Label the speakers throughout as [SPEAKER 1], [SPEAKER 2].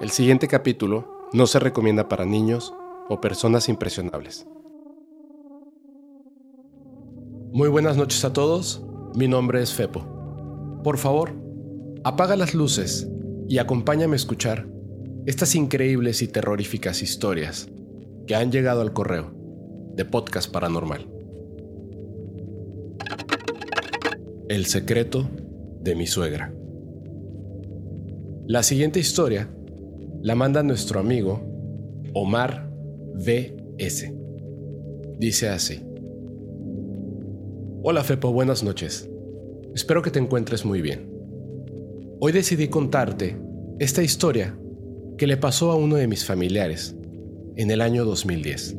[SPEAKER 1] El siguiente capítulo no se recomienda para niños o personas impresionables. Muy buenas noches a todos, mi nombre es Fepo. Por favor, apaga las luces y acompáñame a escuchar estas increíbles y terroríficas historias que han llegado al correo de Podcast Paranormal. El secreto de mi suegra. La siguiente historia la manda nuestro amigo Omar VS. Dice así. Hola Fepo, buenas noches. Espero que te encuentres muy bien. Hoy decidí contarte esta historia que le pasó a uno de mis familiares en el año 2010.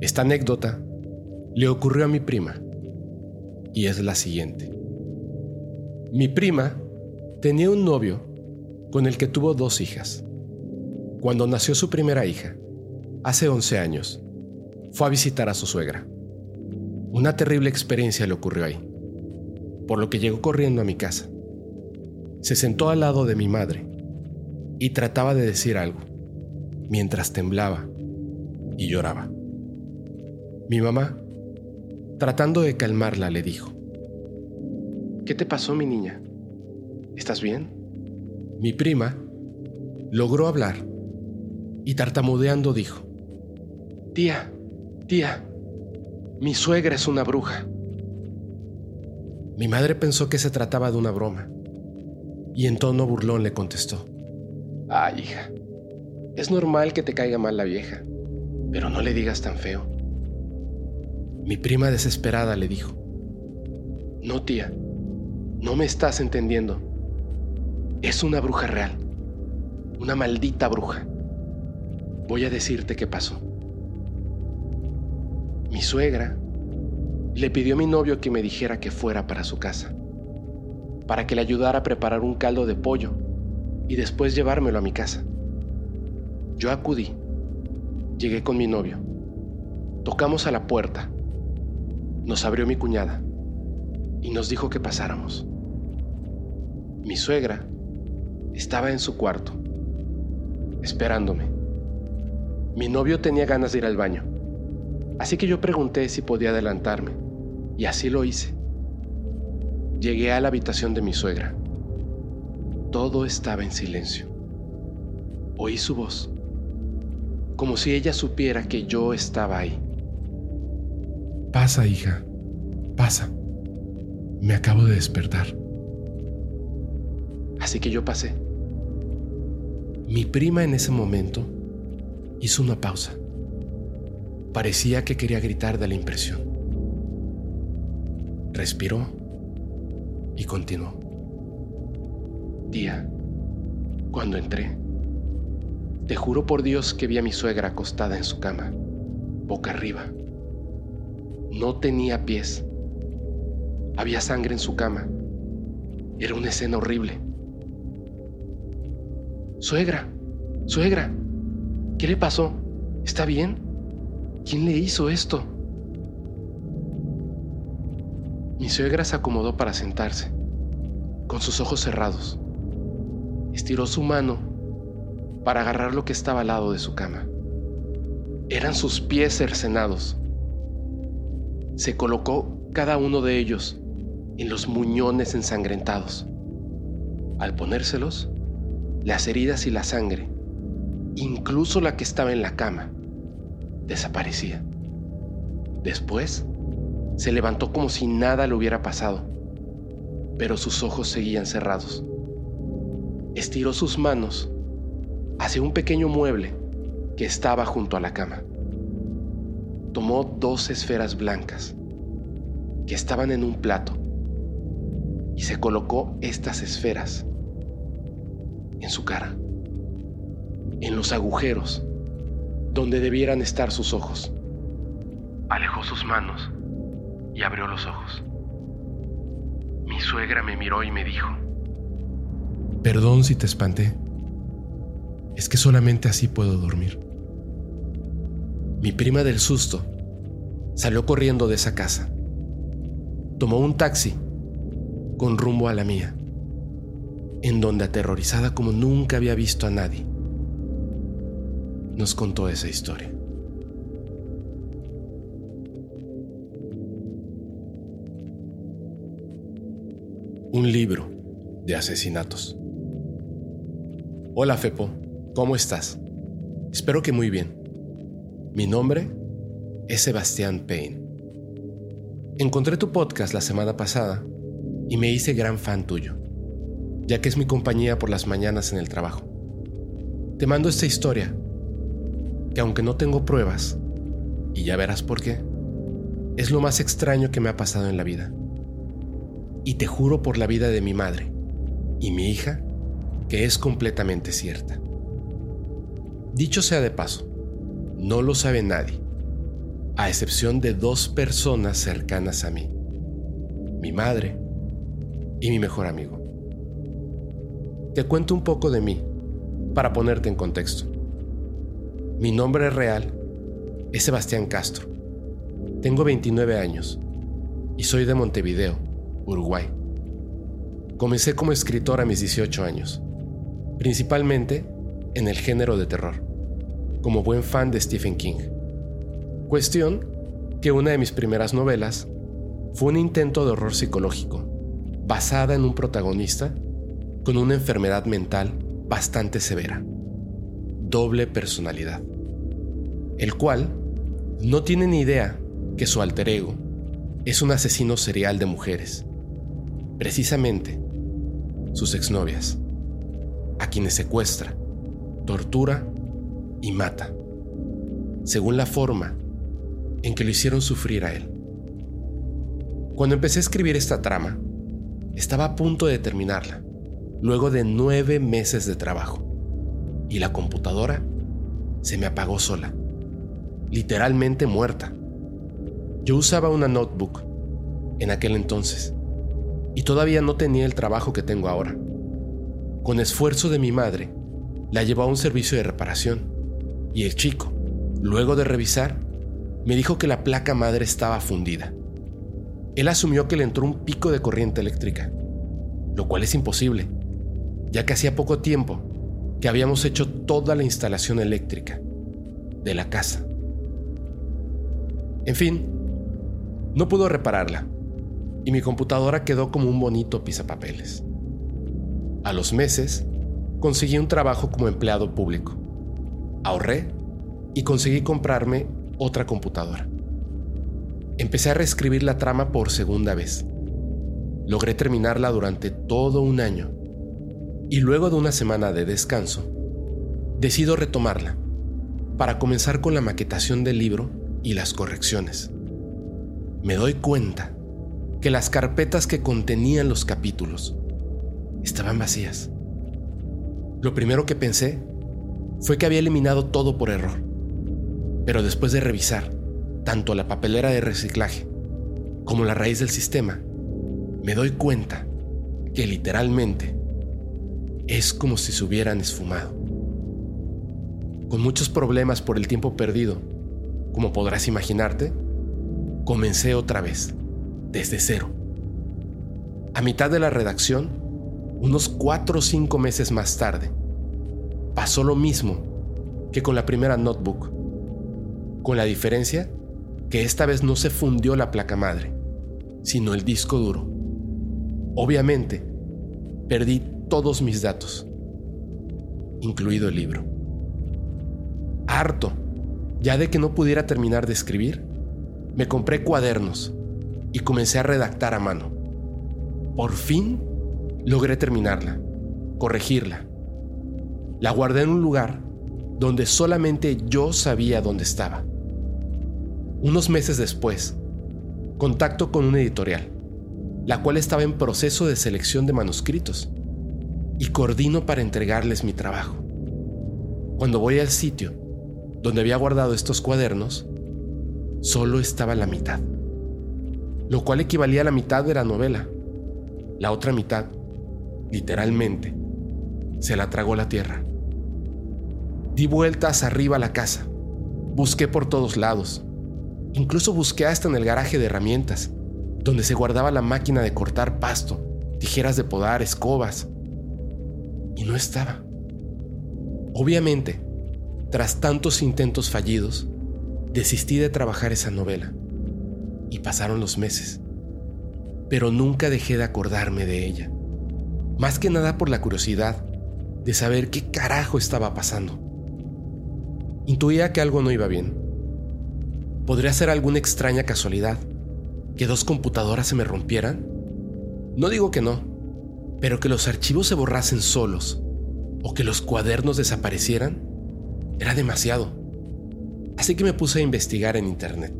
[SPEAKER 1] Esta anécdota le ocurrió a mi prima y es la siguiente. Mi prima tenía un novio con el que tuvo dos hijas. Cuando nació su primera hija, hace 11 años, fue a visitar a su suegra. Una terrible experiencia le ocurrió ahí, por lo que llegó corriendo a mi casa. Se sentó al lado de mi madre y trataba de decir algo, mientras temblaba y lloraba. Mi mamá, tratando de calmarla, le dijo, ¿Qué te pasó, mi niña? ¿Estás bien? Mi prima logró hablar y tartamudeando dijo, Tía, tía, mi suegra es una bruja. Mi madre pensó que se trataba de una broma y en tono burlón le contestó, Ay, hija, es normal que te caiga mal la vieja, pero no le digas tan feo. Mi prima desesperada le dijo, No, tía, no me estás entendiendo. Es una bruja real. Una maldita bruja. Voy a decirte qué pasó. Mi suegra le pidió a mi novio que me dijera que fuera para su casa, para que le ayudara a preparar un caldo de pollo y después llevármelo a mi casa. Yo acudí, llegué con mi novio, tocamos a la puerta, nos abrió mi cuñada y nos dijo que pasáramos. Mi suegra estaba en su cuarto, esperándome. Mi novio tenía ganas de ir al baño, así que yo pregunté si podía adelantarme, y así lo hice. Llegué a la habitación de mi suegra. Todo estaba en silencio. Oí su voz, como si ella supiera que yo estaba ahí. Pasa, hija, pasa. Me acabo de despertar. Así que yo pasé. Mi prima en ese momento hizo una pausa. Parecía que quería gritar de la impresión. Respiró y continuó. Tía, cuando entré, te juro por Dios que vi a mi suegra acostada en su cama, boca arriba. No tenía pies. Había sangre en su cama. Era una escena horrible. Suegra, suegra, ¿qué le pasó? ¿Está bien? ¿Quién le hizo esto? Mi suegra se acomodó para sentarse, con sus ojos cerrados. Estiró su mano para agarrar lo que estaba al lado de su cama. Eran sus pies cercenados. Se colocó cada uno de ellos en los muñones ensangrentados. Al ponérselos, las heridas y la sangre, incluso la que estaba en la cama, desaparecía. Después, se levantó como si nada le hubiera pasado, pero sus ojos seguían cerrados. Estiró sus manos hacia un pequeño mueble que estaba junto a la cama. Tomó dos esferas blancas que estaban en un plato y se colocó estas esferas en su cara, en los agujeros donde debieran estar sus ojos. Alejó sus manos y abrió los ojos. Mi suegra me miró y me dijo, Perdón si te espanté. Es que solamente así puedo dormir. Mi prima del susto salió corriendo de esa casa. Tomó un taxi con rumbo a la mía. En donde aterrorizada como nunca había visto a nadie, nos contó esa historia. Un libro de asesinatos. Hola Fepo, ¿cómo estás? Espero que muy bien. Mi nombre es Sebastián Payne. Encontré tu podcast la semana pasada y me hice gran fan tuyo, ya que es mi compañía por las mañanas en el trabajo. Te mando esta historia, que aunque no tengo pruebas, y ya verás por qué, es lo más extraño que me ha pasado en la vida. Y te juro por la vida de mi madre y mi hija que es completamente cierta. Dicho sea de paso, no lo sabe nadie, a excepción de dos personas cercanas a mí, mi madre y mi mejor amigo. Te cuento un poco de mí para ponerte en contexto. Mi nombre real es Sebastián Castro. Tengo 29 años y soy de Montevideo, Uruguay. Comencé como escritor a mis 18 años, principalmente en el género de terror, como buen fan de Stephen King. Cuestión que una de mis primeras novelas fue un intento de horror psicológico basada en un protagonista con una enfermedad mental bastante severa, doble personalidad, el cual no tiene ni idea que su alter ego es un asesino serial de mujeres, precisamente sus exnovias, a quienes secuestra, tortura y mata, según la forma en que lo hicieron sufrir a él. Cuando empecé a escribir esta trama, estaba a punto de terminarla, luego de nueve meses de trabajo. Y la computadora se me apagó sola, literalmente muerta. Yo usaba una notebook en aquel entonces y todavía no tenía el trabajo que tengo ahora. Con esfuerzo de mi madre, la llevó a un servicio de reparación y el chico, luego de revisar, me dijo que la placa madre estaba fundida él asumió que le entró un pico de corriente eléctrica, lo cual es imposible, ya que hacía poco tiempo que habíamos hecho toda la instalación eléctrica de la casa. En fin, no pudo repararla y mi computadora quedó como un bonito pisapapeles. A los meses, conseguí un trabajo como empleado público. Ahorré y conseguí comprarme otra computadora. Empecé a reescribir la trama por segunda vez. Logré terminarla durante todo un año y luego de una semana de descanso, decido retomarla para comenzar con la maquetación del libro y las correcciones. Me doy cuenta que las carpetas que contenían los capítulos estaban vacías. Lo primero que pensé fue que había eliminado todo por error, pero después de revisar tanto la papelera de reciclaje como la raíz del sistema, me doy cuenta que literalmente es como si se hubieran esfumado. Con muchos problemas por el tiempo perdido, como podrás imaginarte, comencé otra vez, desde cero. A mitad de la redacción, unos cuatro o cinco meses más tarde, pasó lo mismo que con la primera notebook, con la diferencia que esta vez no se fundió la placa madre, sino el disco duro. Obviamente, perdí todos mis datos, incluido el libro. Harto, ya de que no pudiera terminar de escribir, me compré cuadernos y comencé a redactar a mano. Por fin logré terminarla, corregirla. La guardé en un lugar donde solamente yo sabía dónde estaba. Unos meses después, contacto con una editorial, la cual estaba en proceso de selección de manuscritos, y coordino para entregarles mi trabajo. Cuando voy al sitio donde había guardado estos cuadernos, solo estaba la mitad, lo cual equivalía a la mitad de la novela. La otra mitad, literalmente, se la tragó la tierra. Di vueltas arriba a la casa, busqué por todos lados, Incluso busqué hasta en el garaje de herramientas, donde se guardaba la máquina de cortar pasto, tijeras de podar, escobas. Y no estaba. Obviamente, tras tantos intentos fallidos, desistí de trabajar esa novela y pasaron los meses, pero nunca dejé de acordarme de ella, más que nada por la curiosidad de saber qué carajo estaba pasando. Intuía que algo no iba bien. ¿Podría ser alguna extraña casualidad? ¿Que dos computadoras se me rompieran? No digo que no, pero que los archivos se borrasen solos o que los cuadernos desaparecieran era demasiado. Así que me puse a investigar en internet,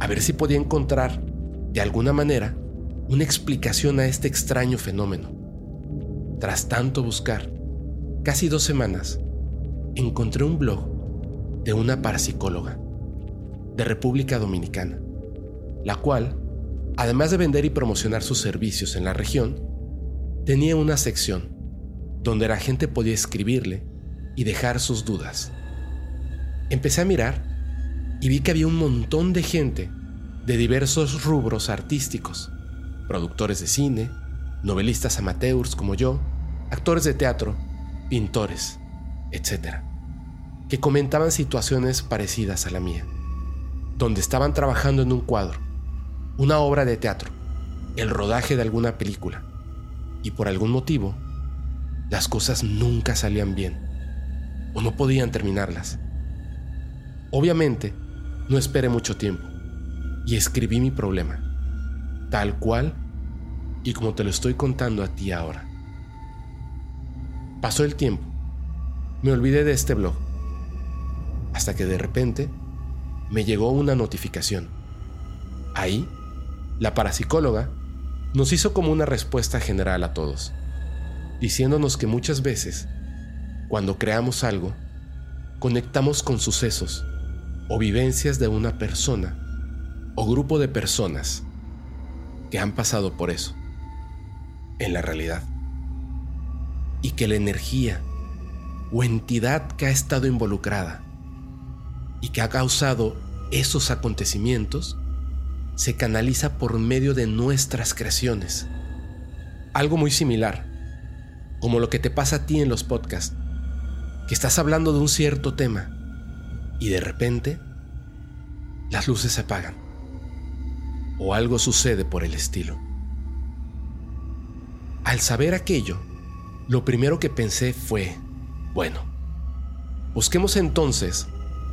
[SPEAKER 1] a ver si podía encontrar, de alguna manera, una explicación a este extraño fenómeno. Tras tanto buscar, casi dos semanas, encontré un blog de una parapsicóloga de República Dominicana, la cual, además de vender y promocionar sus servicios en la región, tenía una sección donde la gente podía escribirle y dejar sus dudas. Empecé a mirar y vi que había un montón de gente de diversos rubros artísticos, productores de cine, novelistas amateurs como yo, actores de teatro, pintores, etc., que comentaban situaciones parecidas a la mía, donde estaban trabajando en un cuadro, una obra de teatro, el rodaje de alguna película, y por algún motivo, las cosas nunca salían bien, o no podían terminarlas. Obviamente, no esperé mucho tiempo, y escribí mi problema, tal cual y como te lo estoy contando a ti ahora. Pasó el tiempo. Me olvidé de este blog. Hasta que de repente me llegó una notificación. Ahí, la parapsicóloga nos hizo como una respuesta general a todos, diciéndonos que muchas veces, cuando creamos algo, conectamos con sucesos o vivencias de una persona o grupo de personas que han pasado por eso en la realidad. Y que la energía o entidad que ha estado involucrada y que ha causado esos acontecimientos se canaliza por medio de nuestras creaciones. Algo muy similar, como lo que te pasa a ti en los podcasts, que estás hablando de un cierto tema y de repente las luces se apagan o algo sucede por el estilo. Al saber aquello, lo primero que pensé fue, bueno, busquemos entonces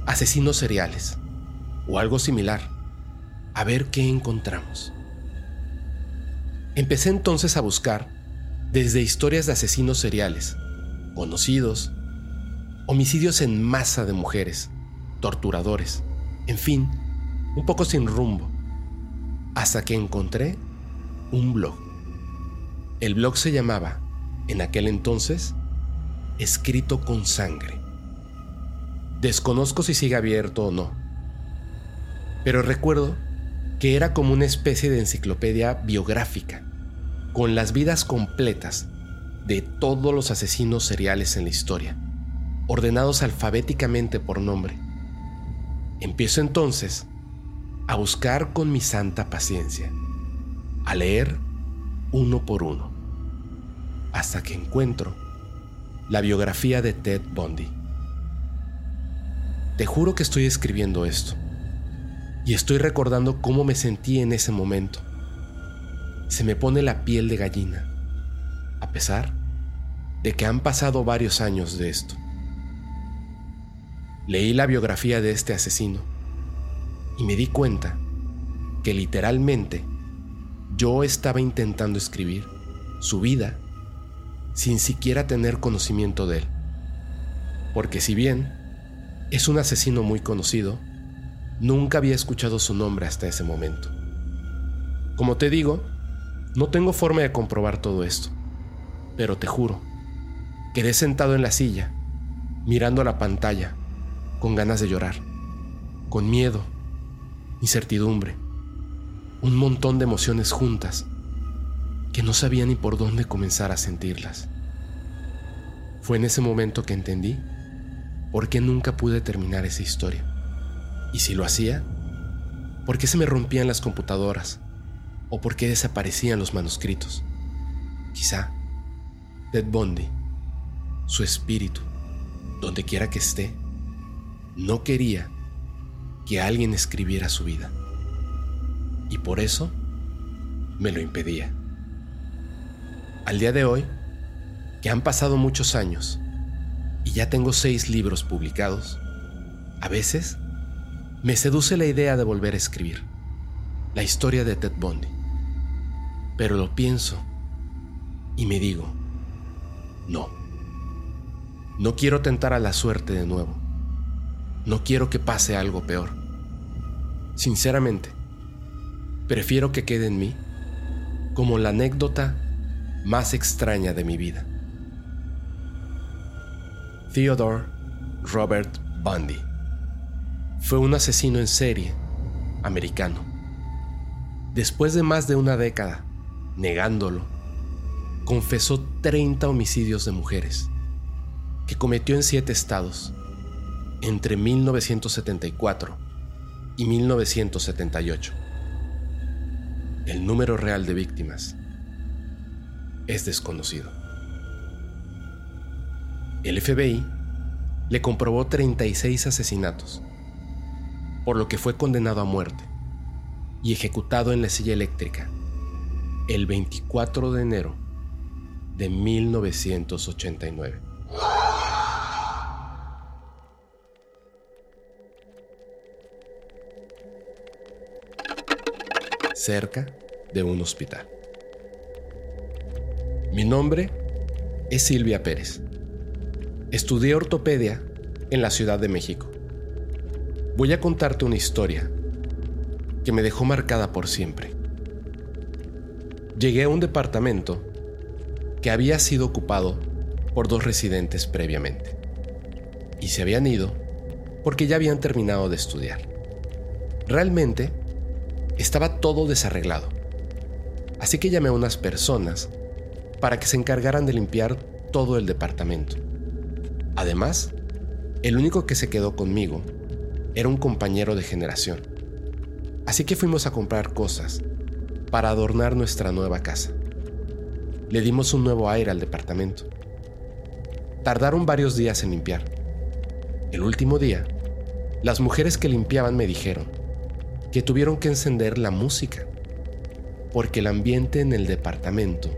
[SPEAKER 1] asesinos seriales o algo similar, a ver qué encontramos. Empecé entonces a buscar desde historias de asesinos seriales, conocidos, homicidios en masa de mujeres, torturadores, en fin, un poco sin rumbo, hasta que encontré un blog. El blog se llamaba en aquel entonces, escrito con sangre. Desconozco si sigue abierto o no, pero recuerdo que era como una especie de enciclopedia biográfica, con las vidas completas de todos los asesinos seriales en la historia, ordenados alfabéticamente por nombre. Empiezo entonces a buscar con mi santa paciencia, a leer uno por uno hasta que encuentro la biografía de Ted Bundy. Te juro que estoy escribiendo esto y estoy recordando cómo me sentí en ese momento. Se me pone la piel de gallina, a pesar de que han pasado varios años de esto. Leí la biografía de este asesino y me di cuenta que literalmente yo estaba intentando escribir su vida sin siquiera tener conocimiento de él. Porque si bien es un asesino muy conocido, nunca había escuchado su nombre hasta ese momento. Como te digo, no tengo forma de comprobar todo esto, pero te juro, quedé sentado en la silla, mirando a la pantalla, con ganas de llorar, con miedo, incertidumbre, un montón de emociones juntas que no sabía ni por dónde comenzar a sentirlas. Fue en ese momento que entendí por qué nunca pude terminar esa historia. Y si lo hacía, ¿por qué se me rompían las computadoras? ¿O por qué desaparecían los manuscritos? Quizá Ted Bundy su espíritu, donde quiera que esté, no quería que alguien escribiera su vida. Y por eso me lo impedía. Al día de hoy, que han pasado muchos años y ya tengo seis libros publicados, a veces me seduce la idea de volver a escribir la historia de Ted Bundy. Pero lo pienso y me digo, no, no quiero tentar a la suerte de nuevo. No quiero que pase algo peor. Sinceramente, prefiero que quede en mí como la anécdota más extraña de mi vida. Theodore Robert Bundy fue un asesino en serie americano. Después de más de una década negándolo, confesó 30 homicidios de mujeres que cometió en siete estados entre 1974 y 1978. El número real de víctimas es desconocido. El FBI le comprobó 36 asesinatos, por lo que fue condenado a muerte y ejecutado en la silla eléctrica el 24 de enero de 1989. cerca de un hospital. Mi nombre es Silvia Pérez. Estudié ortopedia en la Ciudad de México. Voy a contarte una historia que me dejó marcada por siempre. Llegué a un departamento que había sido ocupado por dos residentes previamente y se habían ido porque ya habían terminado de estudiar. Realmente estaba todo desarreglado. Así que llamé a unas personas para que se encargaran de limpiar todo el departamento. Además, el único que se quedó conmigo era un compañero de generación. Así que fuimos a comprar cosas para adornar nuestra nueva casa. Le dimos un nuevo aire al departamento. Tardaron varios días en limpiar. El último día, las mujeres que limpiaban me dijeron, que tuvieron que encender la música, porque el ambiente en el departamento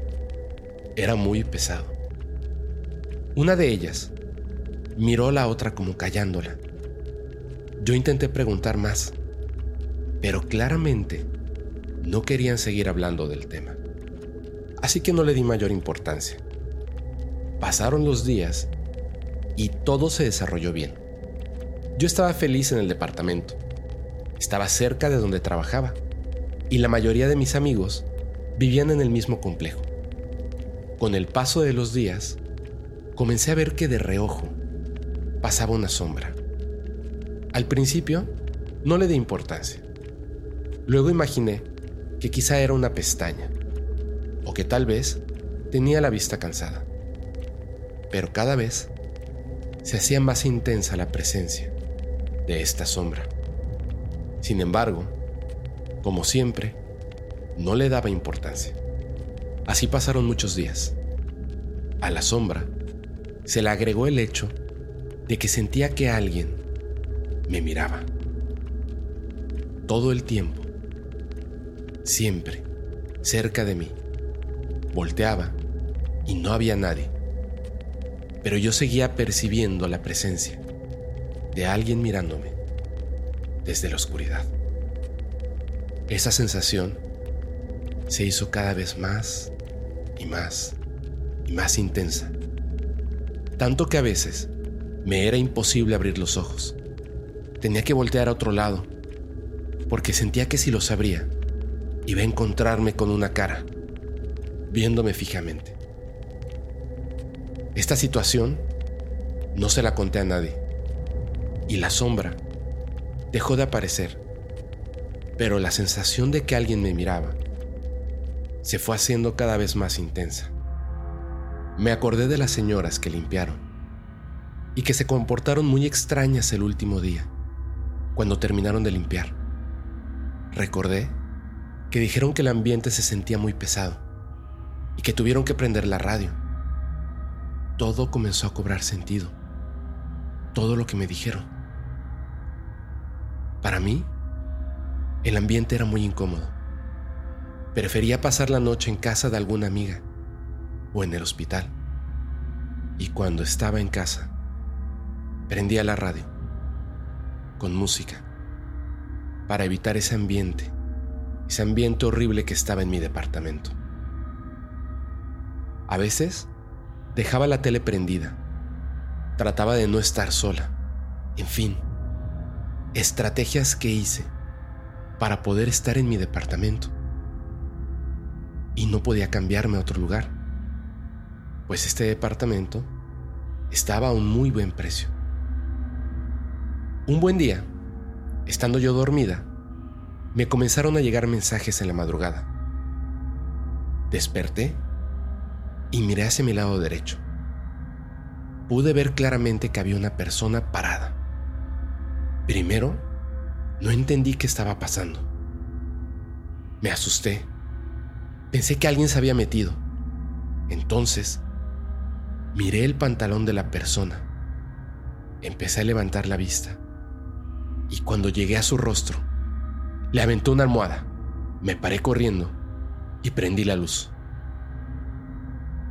[SPEAKER 1] era muy pesado. Una de ellas miró a la otra como callándola. Yo intenté preguntar más, pero claramente no querían seguir hablando del tema. Así que no le di mayor importancia. Pasaron los días y todo se desarrolló bien. Yo estaba feliz en el departamento estaba cerca de donde trabajaba y la mayoría de mis amigos vivían en el mismo complejo. Con el paso de los días, comencé a ver que de reojo pasaba una sombra. Al principio, no le di importancia. Luego imaginé que quizá era una pestaña, o que tal vez tenía la vista cansada. Pero cada vez se hacía más intensa la presencia de esta sombra. Sin embargo, como siempre, no le daba importancia. Así pasaron muchos días. A la sombra se le agregó el hecho de que sentía que alguien me miraba. Todo el tiempo. Siempre. Cerca de mí. Volteaba y no había nadie. Pero yo seguía percibiendo la presencia de alguien mirándome desde la oscuridad. Esa sensación se hizo cada vez más y más y más intensa. Tanto que a veces me era imposible abrir los ojos. Tenía que voltear a otro lado, porque sentía que si los abría, iba a encontrarme con una cara, viéndome fijamente. Esta situación no se la conté a nadie, y la sombra dejó de aparecer, pero la sensación de que alguien me miraba se fue haciendo cada vez más intensa. Me acordé de las señoras que limpiaron y que se comportaron muy extrañas el último día, cuando terminaron de limpiar. Recordé que dijeron que el ambiente se sentía muy pesado y que tuvieron que prender la radio. todo comenzó a cobrar sentido. Todo lo que me dijeron. Para mí, el ambiente era muy incómodo. Prefería pasar la noche en casa de alguna amiga o en el hospital. Y cuando estaba en casa, prendía la radio con música para evitar ese ambiente, ese ambiente horrible que estaba en mi departamento. A veces dejaba la tele prendida, trataba de no estar sola, en fin, estrategias que hice para poder estar en mi departamento. Y no podía cambiarme a otro lugar, pues este departamento estaba a un muy buen precio. Un buen día, estando yo dormida, me comenzaron a llegar mensajes en la madrugada. Desperté y miré hacia mi lado derecho. Pude ver claramente que había una persona parada. Primero, no entendí qué estaba pasando. Me asusté. Pensé que alguien se había metido. Entonces, miré el pantalón de la persona. Empecé a levantar la vista. Y cuando llegué a su rostro, le aventó una almohada. Me paré corriendo y prendí la luz.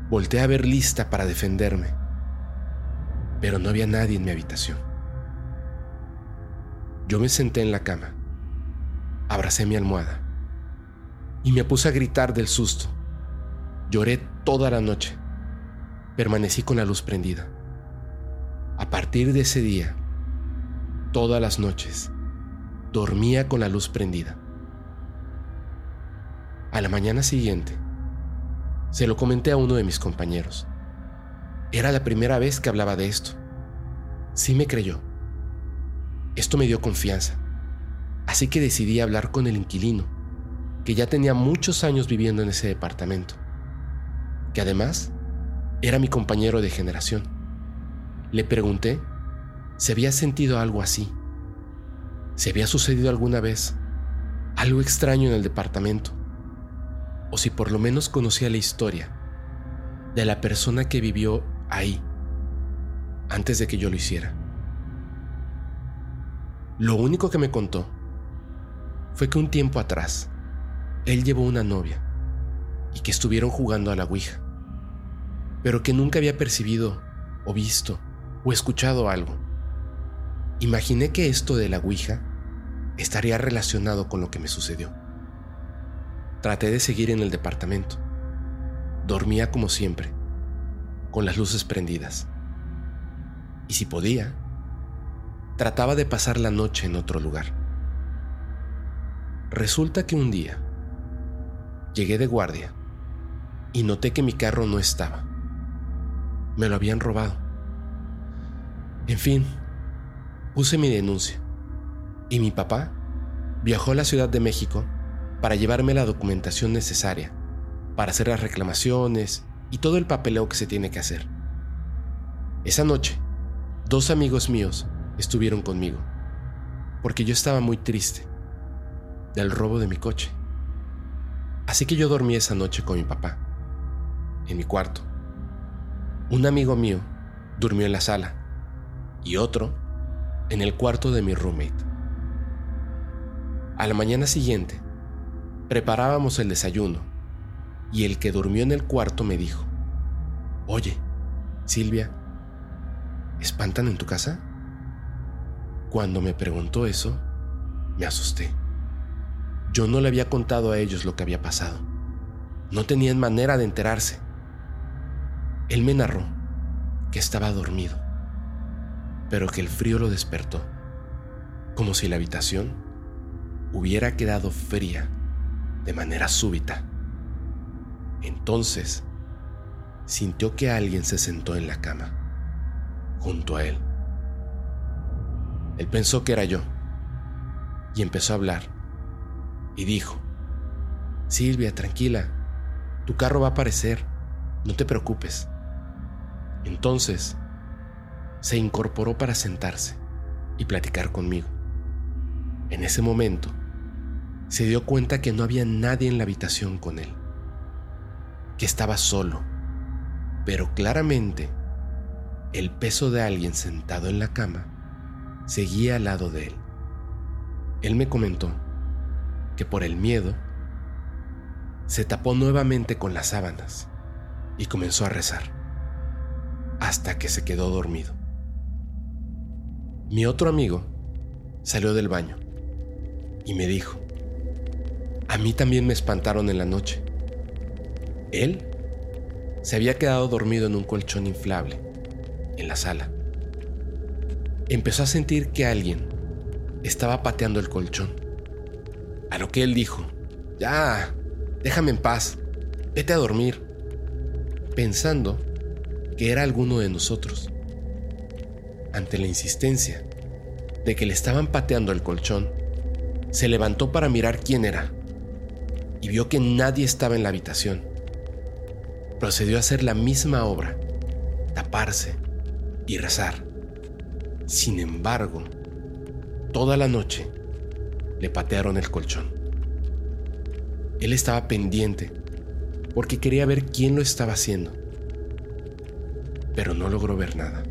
[SPEAKER 1] Volté a ver lista para defenderme, pero no había nadie en mi habitación. Yo me senté en la cama, abracé mi almohada y me puse a gritar del susto. Lloré toda la noche. Permanecí con la luz prendida. A partir de ese día, todas las noches, dormía con la luz prendida. A la mañana siguiente, se lo comenté a uno de mis compañeros. Era la primera vez que hablaba de esto. Sí me creyó. Esto me dio confianza. Así que decidí hablar con el inquilino, que ya tenía muchos años viviendo en ese departamento, que además era mi compañero de generación. Le pregunté si había sentido algo así, si había sucedido alguna vez algo extraño en el departamento o si por lo menos conocía la historia de la persona que vivió ahí antes de que yo lo hiciera. Lo único que me contó fue que un tiempo atrás él llevó una novia y que estuvieron jugando a la Ouija, pero que nunca había percibido o visto o escuchado algo. Imaginé que esto de la Ouija estaría relacionado con lo que me sucedió. Traté de seguir en el departamento. Dormía como siempre, con las luces prendidas. Y si podía, trataba de pasar la noche en otro lugar. Resulta que un día llegué de guardia y noté que mi carro no estaba. Me lo habían robado. En fin, puse mi denuncia y mi papá viajó a la Ciudad de México para llevarme la documentación necesaria, para hacer las reclamaciones y todo el papeleo que se tiene que hacer. Esa noche, dos amigos míos estuvieron conmigo, porque yo estaba muy triste del robo de mi coche. Así que yo dormí esa noche con mi papá, en mi cuarto. Un amigo mío durmió en la sala y otro en el cuarto de mi roommate. A la mañana siguiente, Preparábamos el desayuno y el que durmió en el cuarto me dijo, Oye, Silvia, ¿espantan en tu casa? Cuando me preguntó eso, me asusté. Yo no le había contado a ellos lo que había pasado. No tenían manera de enterarse. Él me narró que estaba dormido, pero que el frío lo despertó, como si la habitación hubiera quedado fría de manera súbita. Entonces, sintió que alguien se sentó en la cama, junto a él. Él pensó que era yo, y empezó a hablar, y dijo, Silvia, tranquila, tu carro va a aparecer, no te preocupes. Entonces, se incorporó para sentarse y platicar conmigo. En ese momento, se dio cuenta que no había nadie en la habitación con él, que estaba solo, pero claramente el peso de alguien sentado en la cama seguía al lado de él. Él me comentó que por el miedo se tapó nuevamente con las sábanas y comenzó a rezar hasta que se quedó dormido. Mi otro amigo salió del baño y me dijo, a mí también me espantaron en la noche. Él se había quedado dormido en un colchón inflable en la sala. Empezó a sentir que alguien estaba pateando el colchón. A lo que él dijo, ya, déjame en paz, vete a dormir, pensando que era alguno de nosotros. Ante la insistencia de que le estaban pateando el colchón, se levantó para mirar quién era y vio que nadie estaba en la habitación. Procedió a hacer la misma obra, taparse y rezar. Sin embargo, toda la noche le patearon el colchón. Él estaba pendiente porque quería ver quién lo estaba haciendo, pero no logró ver nada.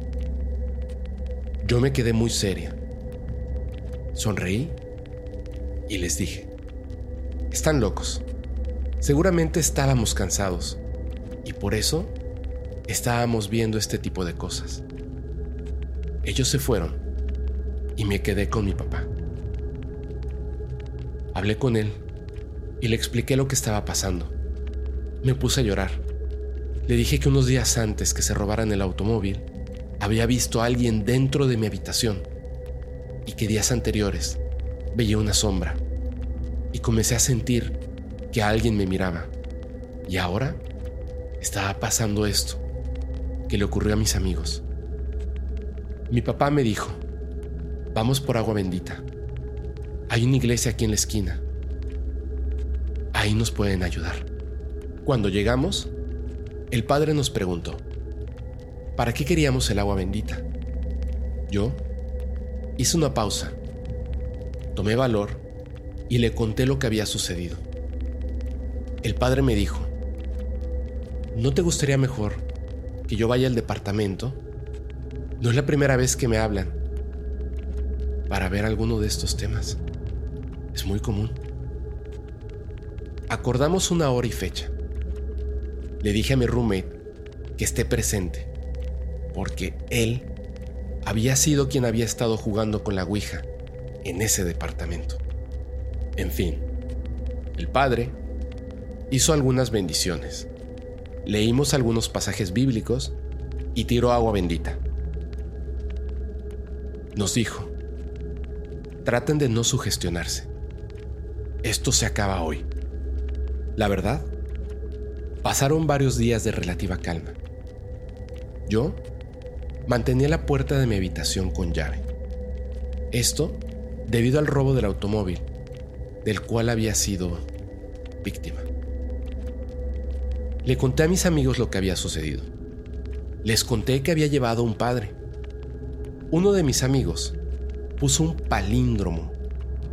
[SPEAKER 1] Yo me quedé muy seria. Sonreí y les dije, están locos. Seguramente estábamos cansados y por eso estábamos viendo este tipo de cosas. Ellos se fueron y me quedé con mi papá. Hablé con él y le expliqué lo que estaba pasando. Me puse a llorar. Le dije que unos días antes que se robaran el automóvil, había visto a alguien dentro de mi habitación y que días anteriores veía una sombra y comencé a sentir que alguien me miraba. Y ahora estaba pasando esto que le ocurrió a mis amigos. Mi papá me dijo, vamos por agua bendita. Hay una iglesia aquí en la esquina. Ahí nos pueden ayudar. Cuando llegamos, el padre nos preguntó, ¿para qué queríamos el agua bendita? Yo hice una pausa, tomé valor y le conté lo que había sucedido. El padre me dijo, ¿no te gustaría mejor que yo vaya al departamento no es la primera vez que me hablan para ver alguno de estos temas. Es muy común. Acordamos una hora y fecha. Le dije a mi roommate que esté presente, porque él había sido quien había estado jugando con la Ouija en ese departamento. En fin, el padre hizo algunas bendiciones. Leímos algunos pasajes bíblicos y tiró agua bendita nos dijo, traten de no sugestionarse. Esto se acaba hoy. La verdad, pasaron varios días de relativa calma. Yo mantenía la puerta de mi habitación con llave. Esto debido al robo del automóvil, del cual había sido víctima. Le conté a mis amigos lo que había sucedido. Les conté que había llevado un padre, uno de mis amigos puso un palíndromo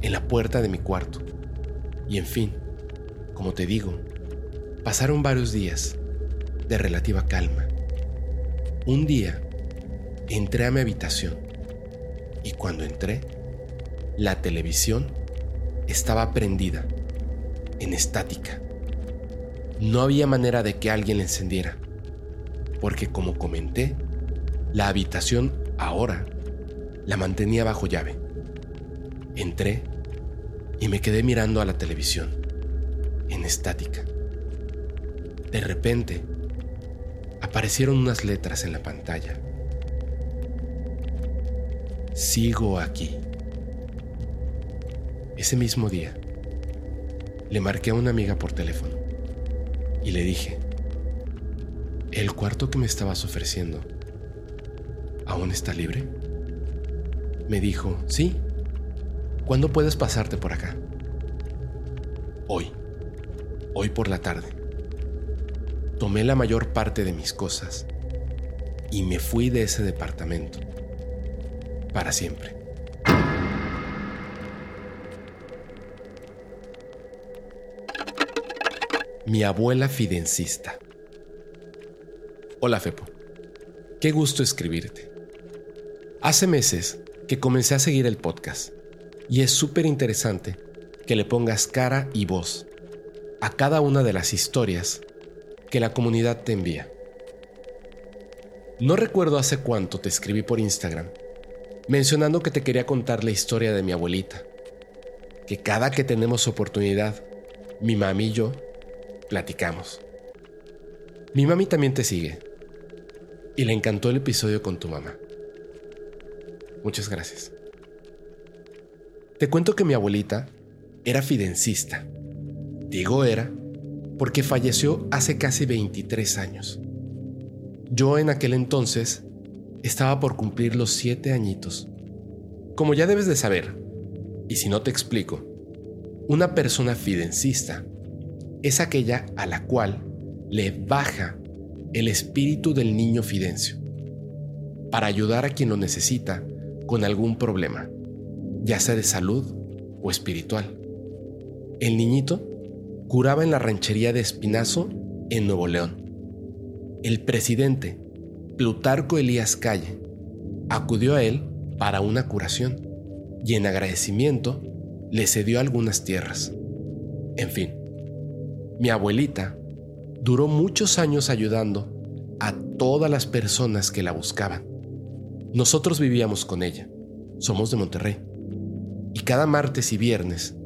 [SPEAKER 1] en la puerta de mi cuarto. Y en fin, como te digo, pasaron varios días de relativa calma. Un día entré a mi habitación y cuando entré, la televisión estaba prendida, en estática. No había manera de que alguien la encendiera, porque como comenté, la habitación Ahora la mantenía bajo llave. Entré y me quedé mirando a la televisión, en estática. De repente, aparecieron unas letras en la pantalla. Sigo aquí. Ese mismo día, le marqué a una amiga por teléfono y le dije, el cuarto que me estabas ofreciendo ¿Aún está libre? Me dijo, sí. ¿Cuándo puedes pasarte por acá? Hoy. Hoy por la tarde. Tomé la mayor parte de mis cosas y me fui de ese departamento. Para siempre. Mi abuela fidencista. Hola, Fepo. Qué gusto escribirte. Hace meses que comencé a seguir el podcast y es súper interesante que le pongas cara y voz a cada una de las historias que la comunidad te envía. No recuerdo hace cuánto te escribí por Instagram mencionando que te quería contar la historia de mi abuelita, que cada que tenemos oportunidad, mi mami y yo platicamos. Mi mami también te sigue y le encantó el episodio con tu mamá. Muchas gracias. Te cuento que mi abuelita era fidencista. Digo era porque falleció hace casi 23 años. Yo en aquel entonces estaba por cumplir los siete añitos. Como ya debes de saber, y si no te explico, una persona fidencista es aquella a la cual le baja el espíritu del niño fidencio para ayudar a quien lo necesita con algún problema, ya sea de salud o espiritual. El niñito curaba en la ranchería de Espinazo en Nuevo León. El presidente Plutarco Elías Calle acudió a él para una curación y en agradecimiento le cedió algunas tierras. En fin, mi abuelita duró muchos años ayudando a todas las personas que la buscaban. Nosotros vivíamos con ella, somos de Monterrey, y cada martes y viernes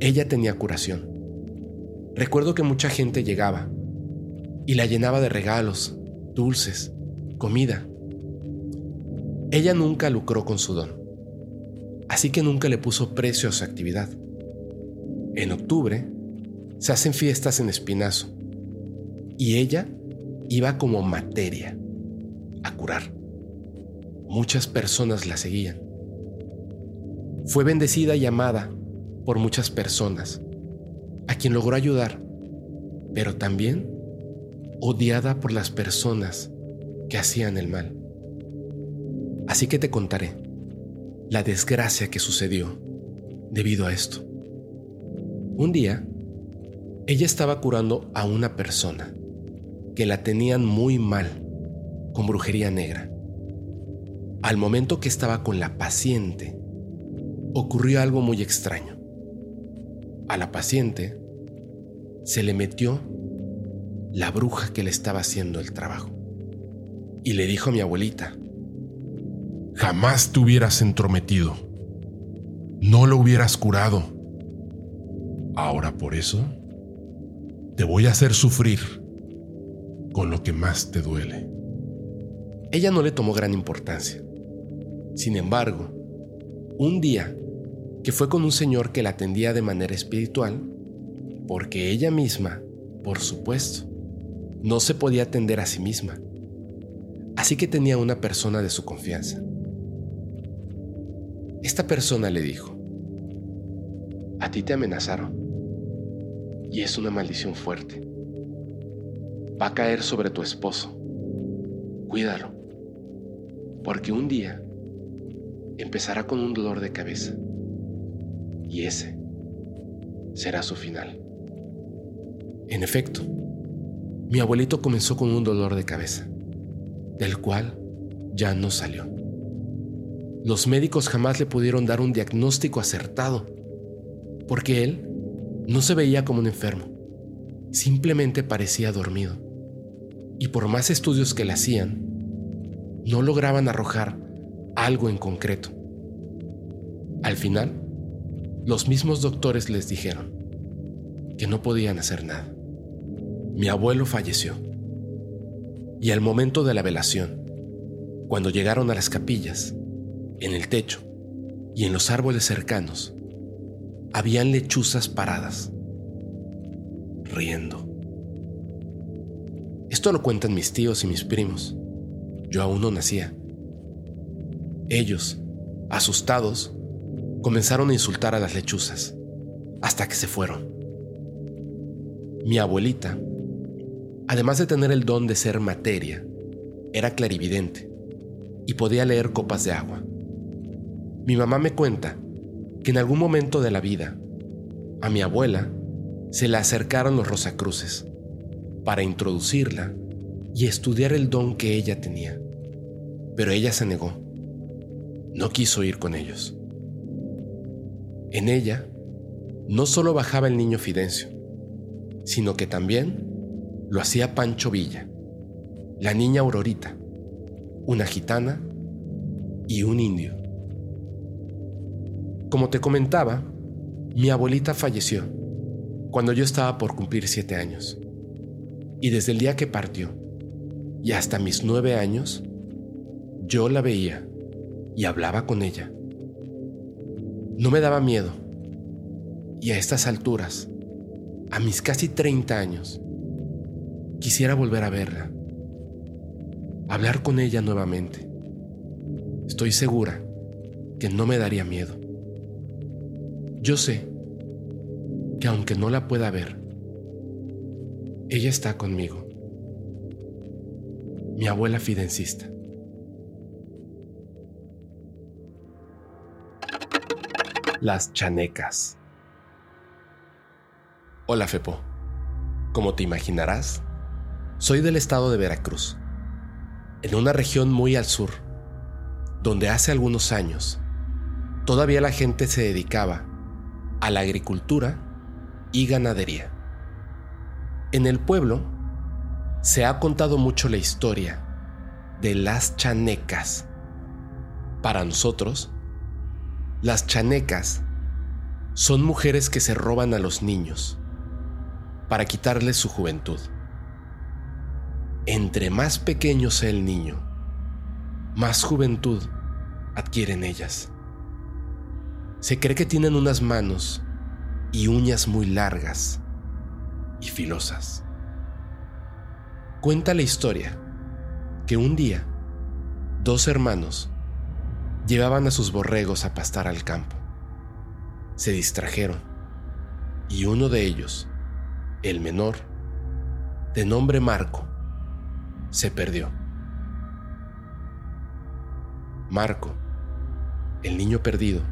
[SPEAKER 1] ella tenía curación. Recuerdo que mucha gente llegaba y la llenaba de regalos, dulces, comida. Ella nunca lucró con su don, así que nunca le puso precio a su actividad. En octubre se hacen fiestas en Espinazo y ella iba como materia a curar. Muchas personas la seguían. Fue bendecida y amada por muchas personas, a quien logró ayudar, pero también odiada por las personas que hacían el mal. Así que te contaré la desgracia que sucedió debido a esto. Un día, ella estaba curando a una persona que la tenían muy mal con brujería negra. Al momento que estaba con la paciente, ocurrió algo muy extraño. A la paciente se le metió la bruja que le estaba haciendo el trabajo y le dijo a mi abuelita, jamás te hubieras entrometido, no lo hubieras curado. Ahora por eso te voy a hacer sufrir con lo que más te duele. Ella no le tomó gran importancia. Sin embargo, un día que fue con un señor que la atendía de manera espiritual, porque ella misma, por supuesto, no se podía atender a sí misma Así que tenía una persona de su confianza. Esta persona le dijo, a ti te amenazaron y es una maldición fuerte. Va a caer sobre tu esposo. Cuídalo, porque un día empezará con un dolor de cabeza y ese será su final. En efecto, mi abuelito comenzó con un dolor de cabeza del cual ya no salió. Los médicos jamás le pudieron dar un diagnóstico acertado, porque él no se veía como un enfermo, simplemente parecía dormido. Y por más estudios que le hacían, no lograban arrojar algo en concreto. Al final, los mismos doctores les dijeron que no podían hacer nada. Mi abuelo falleció y al momento de la velación, cuando llegaron a las capillas, en el techo y en los árboles cercanos, habían lechuzas paradas, riendo. Esto lo cuentan mis tíos y mis primos. Yo aún no nacía. Ellos, asustados, comenzaron a insultar a las lechuzas, hasta que se fueron. Mi abuelita Además de tener el don de ser materia, era clarividente y podía leer copas de agua. Mi mamá me cuenta que en algún momento de la vida, a mi abuela se le acercaron los Rosacruces para introducirla y estudiar el don que ella tenía. pero ella se negó. No quiso ir con ellos. En ella no solo bajaba el niño Fidencio, sino que también lo hacía Pancho Villa, la niña Aurorita, una gitana y un indio. Como te comentaba, mi abuelita falleció cuando yo estaba por cumplir siete años. Y desde el día que partió y hasta mis nueve años, yo la veía y hablaba con ella. No me daba miedo. Y a estas alturas, a mis casi 30 años, quisiera volver a verla. Hablar con ella nuevamente. Estoy segura que no me daría miedo. Yo sé que aunque no la pueda ver, ella está conmigo. Mi abuela fidencista. Las chanecas. Hola Fepo. Como te imaginarás, soy del estado de Veracruz, en una región muy al sur, donde hace algunos años todavía la gente se dedicaba a la agricultura y ganadería. En el pueblo se ha contado mucho la historia de las chanecas. Para nosotros, las chanecas son mujeres que se roban a los niños para quitarles su juventud. Entre más pequeño sea el niño, más juventud adquieren ellas. Se cree que tienen unas manos y uñas muy largas y filosas. Cuenta la historia que un día dos hermanos llevaban a sus borregos a pastar al campo. Se distrajeron y uno de ellos, el menor, de nombre Marco, se perdió. Marco, el niño perdido,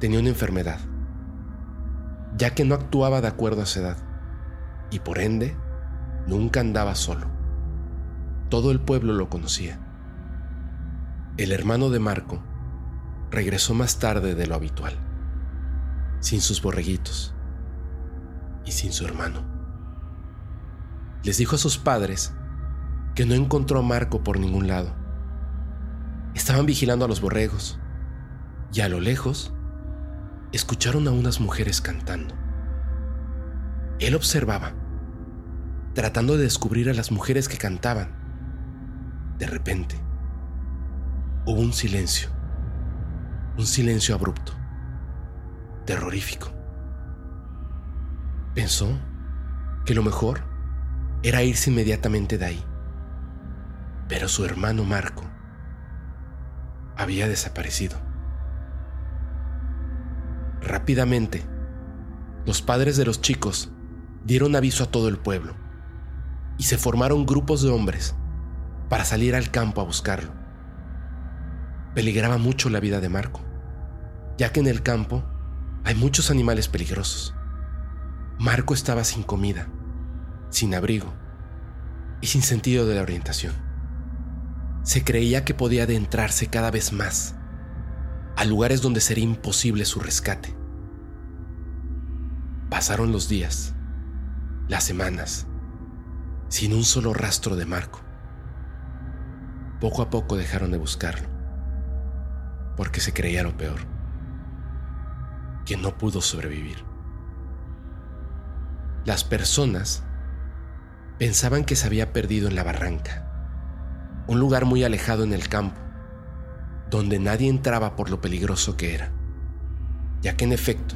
[SPEAKER 1] tenía una enfermedad, ya que no actuaba de acuerdo a su edad y por ende nunca andaba solo. Todo el pueblo lo conocía. El hermano de Marco regresó más tarde de lo habitual, sin sus borreguitos y sin su hermano. Les dijo a sus padres que no encontró a Marco por ningún lado. Estaban vigilando a los borregos y a lo lejos escucharon a unas mujeres cantando. Él observaba, tratando de descubrir a las mujeres que cantaban. De repente, hubo un silencio, un silencio abrupto, terrorífico. Pensó que lo mejor era irse inmediatamente de ahí, pero su hermano Marco había desaparecido. Rápidamente, los padres de los chicos dieron aviso a todo el pueblo y se formaron grupos de hombres para salir al campo a buscarlo. Peligraba mucho la vida de Marco, ya que en el campo hay muchos animales peligrosos. Marco estaba sin comida, sin abrigo y sin sentido de la orientación. Se creía que podía adentrarse cada vez más a lugares donde sería imposible su rescate. Pasaron los días, las semanas, sin un solo rastro de Marco. Poco a poco dejaron de buscarlo, porque se creía lo peor, que no pudo sobrevivir. Las personas pensaban que se había perdido en la barranca, un lugar muy alejado en el campo, donde nadie entraba por lo peligroso que era, ya que en efecto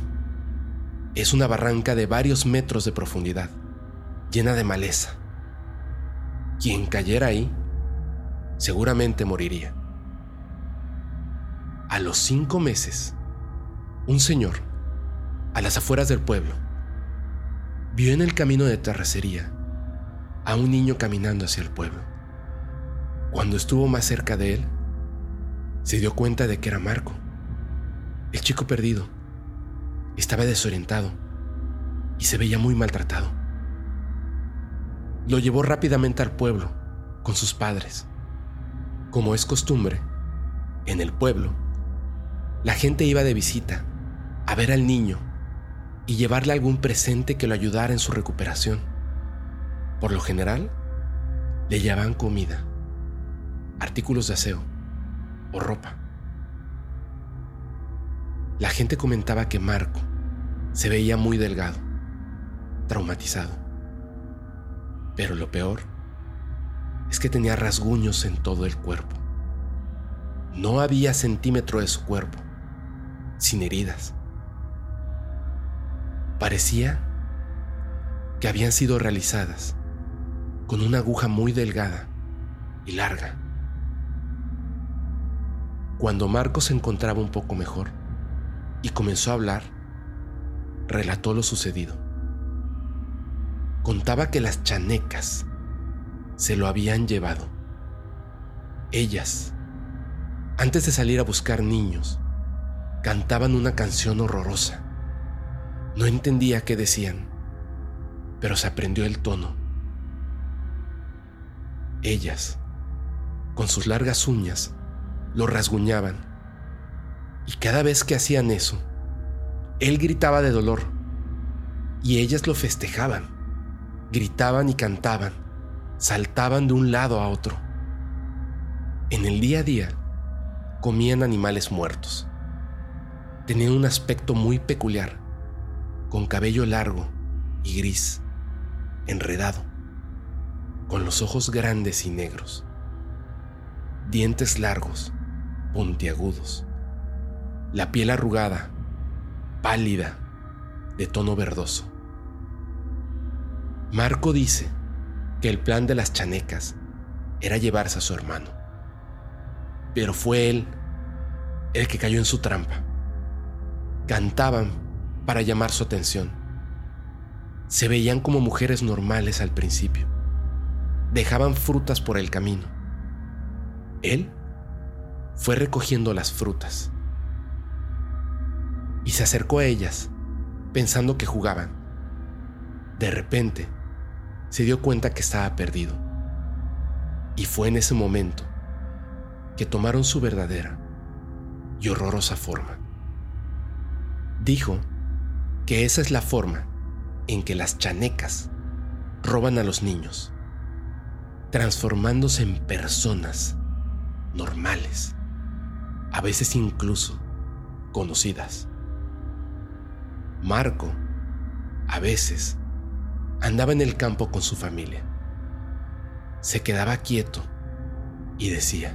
[SPEAKER 1] es una barranca de varios metros de profundidad, llena de maleza. Quien cayera ahí seguramente moriría. A los cinco meses, un señor, a las afueras del pueblo, vio en el camino de terracería a un niño caminando hacia el pueblo. Cuando estuvo más cerca de él, se dio cuenta de que era Marco, el chico perdido. Estaba desorientado y se veía muy maltratado. Lo llevó rápidamente al pueblo con sus padres. Como es costumbre, en el pueblo, la gente iba de visita a ver al niño y llevarle algún presente que lo ayudara en su recuperación. Por lo general, le llevaban comida, artículos de aseo o ropa. La gente comentaba que Marco se veía muy delgado, traumatizado. Pero lo peor es que tenía rasguños en todo el cuerpo. No había centímetro de su cuerpo, sin heridas. Parecía que habían sido realizadas con una aguja muy delgada y larga. Cuando Marco se encontraba un poco mejor y comenzó a hablar, relató lo sucedido. Contaba que las chanecas se lo habían llevado. Ellas, antes de salir a buscar niños, cantaban una canción horrorosa. No entendía qué decían, pero se aprendió el tono. Ellas, con sus largas uñas, lo rasguñaban. Y cada vez que hacían eso, él gritaba de dolor. Y ellas lo festejaban. Gritaban y cantaban. Saltaban de un lado a otro. En el día a día, comían animales muertos. Tenían un aspecto muy peculiar, con cabello largo y gris, enredado, con los ojos grandes y negros, dientes largos, puntiagudos, la piel arrugada, pálida, de tono verdoso. Marco dice que el plan de las chanecas era llevarse a su hermano, pero fue él el que cayó en su trampa. Cantaban para llamar su atención. Se veían como mujeres normales al principio. Dejaban frutas por el camino. Él fue recogiendo las frutas y se acercó a ellas, pensando que jugaban. De repente, se dio cuenta que estaba perdido. Y fue en ese momento que tomaron su verdadera y horrorosa forma. Dijo que esa es la forma en que las chanecas roban a los niños, transformándose en personas normales, a veces incluso conocidas. Marco, a veces, andaba en el campo con su familia. Se quedaba quieto y decía,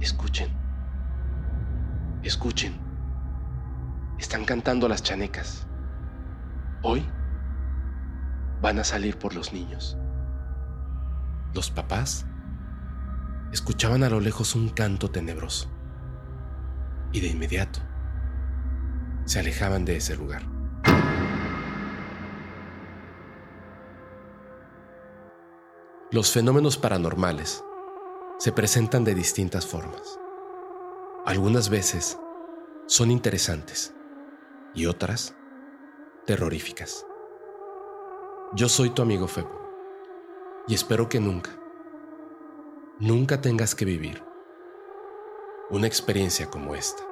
[SPEAKER 1] escuchen, escuchen, están cantando las chanecas. Hoy van a salir por los niños. Los papás escuchaban a lo lejos un canto tenebroso y de inmediato se alejaban de ese lugar. Los fenómenos paranormales se presentan de distintas formas. Algunas veces son interesantes y otras terroríficas. Yo soy tu amigo Febo y espero que nunca, nunca tengas que vivir una experiencia como esta.